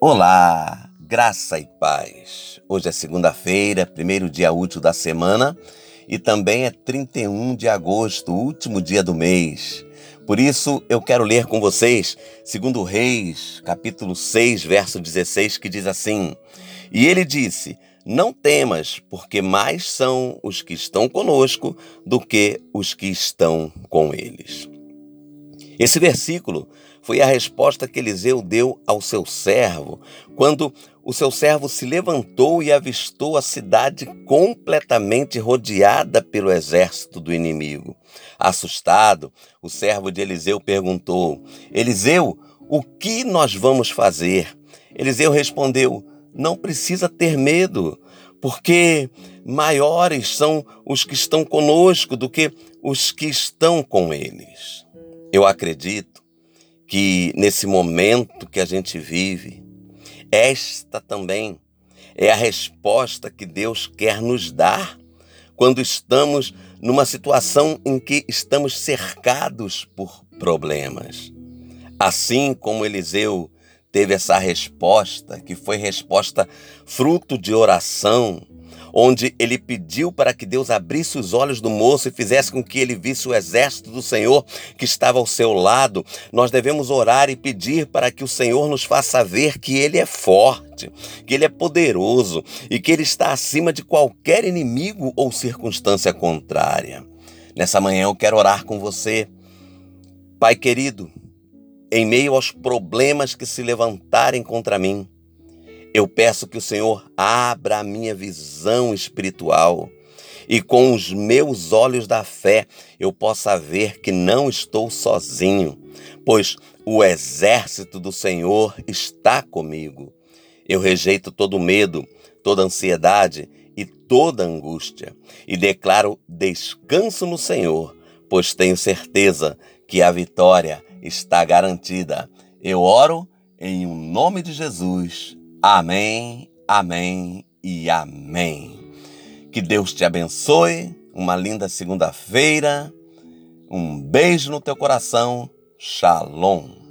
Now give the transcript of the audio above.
Olá, graça e paz. Hoje é segunda-feira, primeiro dia útil da semana e também é 31 de agosto, último dia do mês. Por isso eu quero ler com vocês, segundo Reis, capítulo 6, verso 16, que diz assim: E ele disse: Não temas, porque mais são os que estão conosco do que os que estão com eles. Esse versículo foi a resposta que Eliseu deu ao seu servo quando o seu servo se levantou e avistou a cidade completamente rodeada pelo exército do inimigo. Assustado, o servo de Eliseu perguntou: Eliseu, o que nós vamos fazer? Eliseu respondeu: Não precisa ter medo, porque maiores são os que estão conosco do que os que estão com eles. Eu acredito que nesse momento que a gente vive, esta também é a resposta que Deus quer nos dar quando estamos numa situação em que estamos cercados por problemas. Assim como Eliseu teve essa resposta, que foi resposta fruto de oração, onde ele pediu para que Deus abrisse os olhos do moço e fizesse com que ele visse o exército do Senhor que estava ao seu lado. Nós devemos orar e pedir para que o Senhor nos faça ver que ele é forte, que ele é poderoso e que ele está acima de qualquer inimigo ou circunstância contrária. Nessa manhã eu quero orar com você. Pai querido, em meio aos problemas que se levantarem contra mim, eu peço que o Senhor abra a minha visão espiritual e com os meus olhos da fé eu possa ver que não estou sozinho, pois o exército do Senhor está comigo. Eu rejeito todo medo, toda ansiedade e toda angústia e declaro descanso no Senhor, pois tenho certeza que a vitória está garantida. Eu oro em o nome de Jesus. Amém, amém e amém. Que Deus te abençoe. Uma linda segunda-feira. Um beijo no teu coração. Shalom.